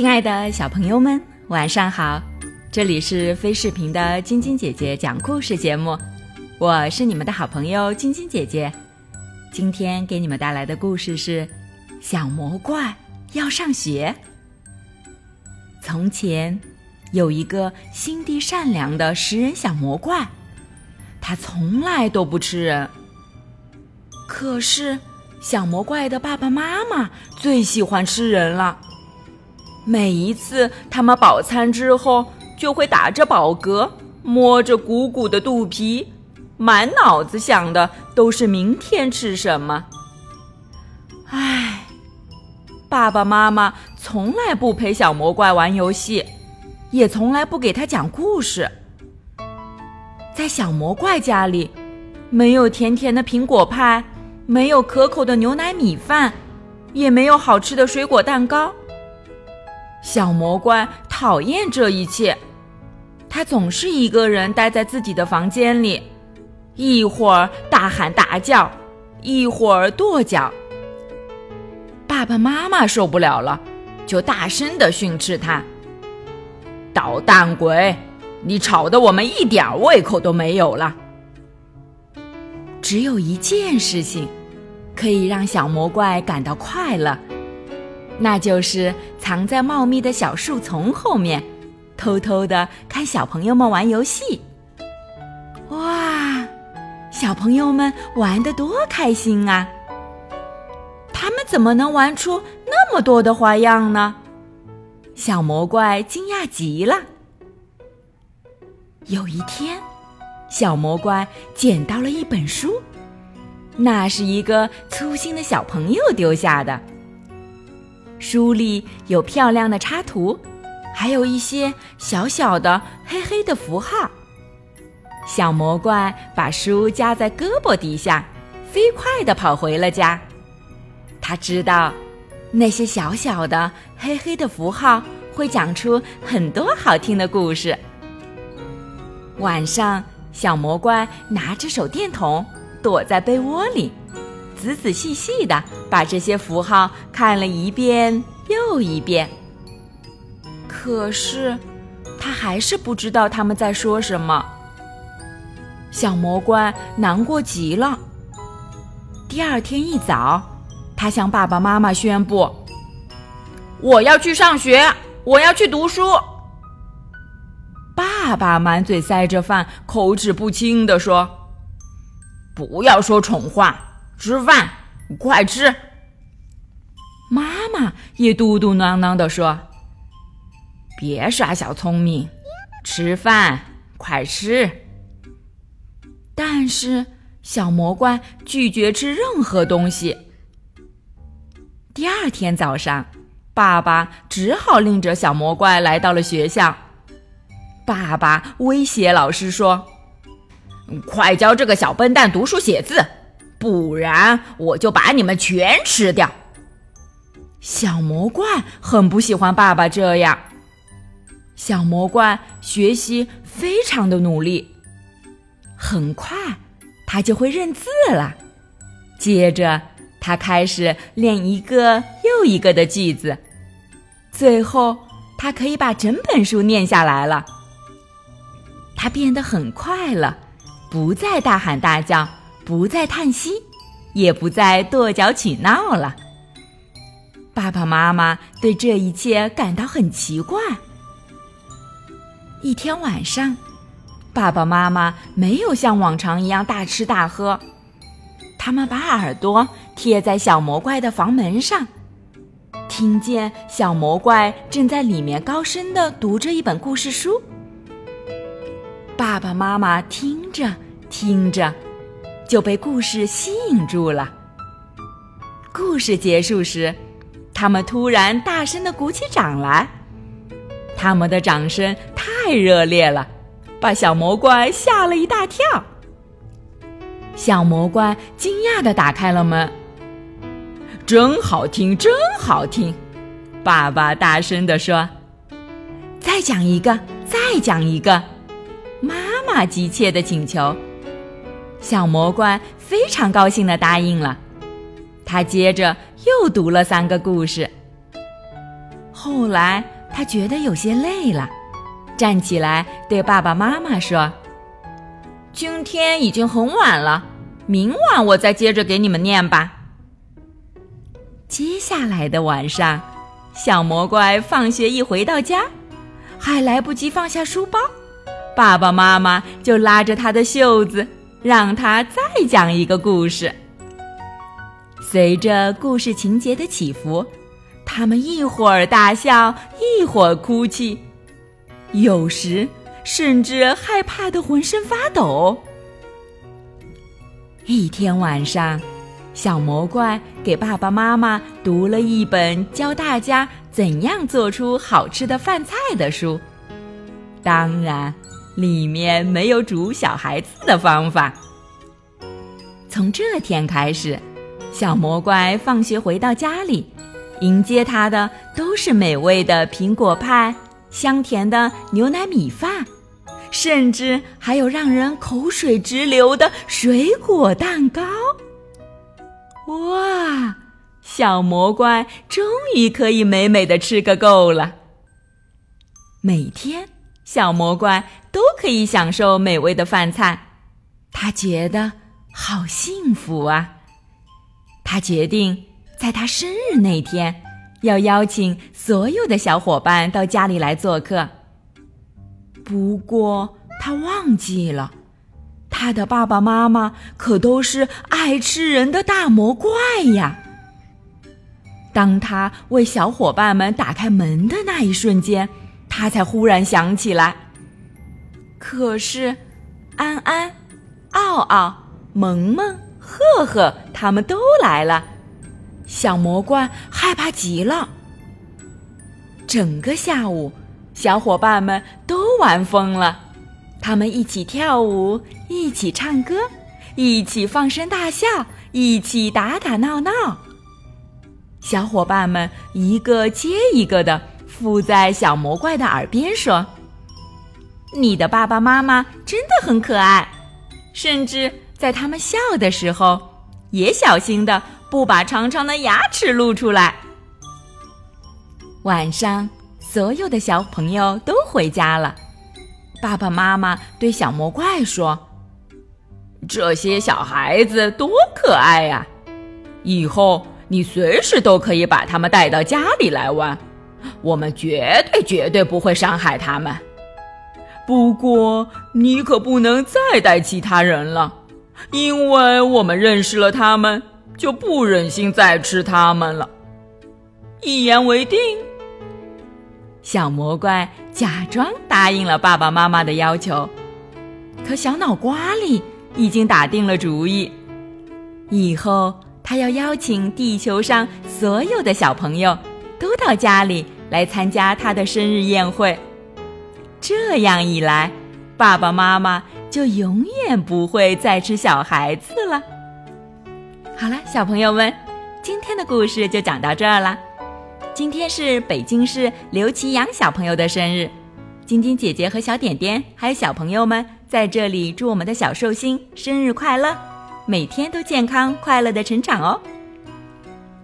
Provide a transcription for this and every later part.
亲爱的小朋友们，晚上好！这里是飞视频的晶晶姐姐讲故事节目，我是你们的好朋友晶晶姐姐。今天给你们带来的故事是《小魔怪要上学》。从前有一个心地善良的食人小魔怪，他从来都不吃人。可是小魔怪的爸爸妈妈最喜欢吃人了。每一次他们饱餐之后，就会打着饱嗝，摸着鼓鼓的肚皮，满脑子想的都是明天吃什么。唉，爸爸妈妈从来不陪小魔怪玩游戏，也从来不给他讲故事。在小魔怪家里，没有甜甜的苹果派，没有可口的牛奶米饭，也没有好吃的水果蛋糕。小魔怪讨厌这一切，他总是一个人待在自己的房间里，一会儿大喊大叫，一会儿跺脚。爸爸妈妈受不了了，就大声的训斥他：“捣蛋鬼，你吵得我们一点胃口都没有了。”只有一件事情，可以让小魔怪感到快乐。那就是藏在茂密的小树丛后面，偷偷的看小朋友们玩游戏。哇，小朋友们玩的多开心啊！他们怎么能玩出那么多的花样呢？小魔怪惊讶极了。有一天，小魔怪捡到了一本书，那是一个粗心的小朋友丢下的。书里有漂亮的插图，还有一些小小的黑黑的符号。小魔怪把书夹在胳膊底下，飞快地跑回了家。他知道，那些小小的黑黑的符号会讲出很多好听的故事。晚上，小魔怪拿着手电筒，躲在被窝里。仔仔细细的把这些符号看了一遍又一遍，可是他还是不知道他们在说什么。小魔怪难过极了。第二天一早，他向爸爸妈妈宣布：“我要去上学，我要去读书。”爸爸满嘴塞着饭，口齿不清地说：“不要说蠢话。”吃饭，快吃！妈妈也嘟嘟囔囔地说：“别耍小聪明，吃饭，快吃！”但是小魔怪拒绝吃任何东西。第二天早上，爸爸只好领着小魔怪来到了学校。爸爸威胁老师说：“快教这个小笨蛋读书写字！”不然我就把你们全吃掉。小魔怪很不喜欢爸爸这样。小魔怪学习非常的努力，很快他就会认字了。接着他开始练一个又一个的句子，最后他可以把整本书念下来了。他变得很快乐，不再大喊大叫。不再叹息，也不再跺脚取闹了。爸爸妈妈对这一切感到很奇怪。一天晚上，爸爸妈妈没有像往常一样大吃大喝，他们把耳朵贴在小魔怪的房门上，听见小魔怪正在里面高声的读着一本故事书。爸爸妈妈听着听着。就被故事吸引住了。故事结束时，他们突然大声的鼓起掌来，他们的掌声太热烈了，把小魔怪吓了一大跳。小魔怪惊讶的打开了门，真好听，真好听！爸爸大声的说：“再讲一个，再讲一个！”妈妈急切的请求。小魔怪非常高兴的答应了，他接着又读了三个故事。后来他觉得有些累了，站起来对爸爸妈妈说：“今天已经很晚了，明晚我再接着给你们念吧。”接下来的晚上，小魔怪放学一回到家，还来不及放下书包，爸爸妈妈就拉着他的袖子，让他再讲一个故事。随着故事情节的起伏，他们一会儿大笑，一会儿哭泣，有时甚至害怕的浑身发抖。一天晚上，小魔怪给爸爸妈妈读了一本教大家怎样做出好吃的饭菜的书，当然，里面没有煮小孩子的方法。从这天开始。小魔怪放学回到家里，迎接他的都是美味的苹果派、香甜的牛奶米饭，甚至还有让人口水直流的水果蛋糕。哇！小魔怪终于可以美美的吃个够了。每天，小魔怪都可以享受美味的饭菜，他觉得好幸福啊！他决定在他生日那天，要邀请所有的小伙伴到家里来做客。不过他忘记了，他的爸爸妈妈可都是爱吃人的大魔怪呀。当他为小伙伴们打开门的那一瞬间，他才忽然想起来。可是，安安、奥奥、萌萌。赫赫，他们都来了，小魔怪害怕极了。整个下午，小伙伴们都玩疯了，他们一起跳舞，一起唱歌，一起放声大笑，一起打打闹闹。小伙伴们一个接一个的附在小魔怪的耳边说：“你的爸爸妈妈真的很可爱。”甚至。在他们笑的时候，也小心的不把长长的牙齿露出来。晚上，所有的小朋友都回家了。爸爸妈妈对小魔怪说：“这些小孩子多可爱呀！以后你随时都可以把他们带到家里来玩，我们绝对绝对不会伤害他们。不过，你可不能再带其他人了。”因为我们认识了他们，就不忍心再吃他们了。一言为定。小魔怪假装答应了爸爸妈妈的要求，可小脑瓜里已经打定了主意，以后他要邀请地球上所有的小朋友都到家里来参加他的生日宴会。这样一来，爸爸妈妈。就永远不会再吃小孩子了。好了，小朋友们，今天的故事就讲到这儿了。今天是北京市刘奇阳小朋友的生日，晶晶姐姐和小点点还有小朋友们在这里祝我们的小寿星生日快乐，每天都健康快乐的成长哦。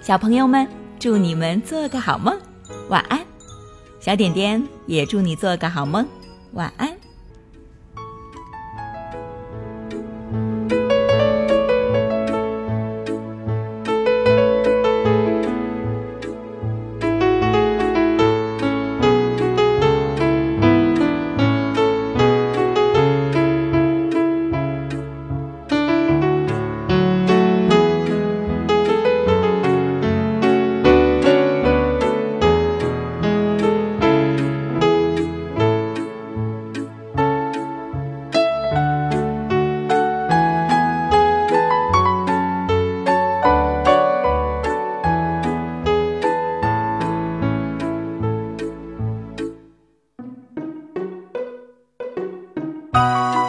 小朋友们，祝你们做个好梦，晚安。小点点也祝你做个好梦。晚安。oh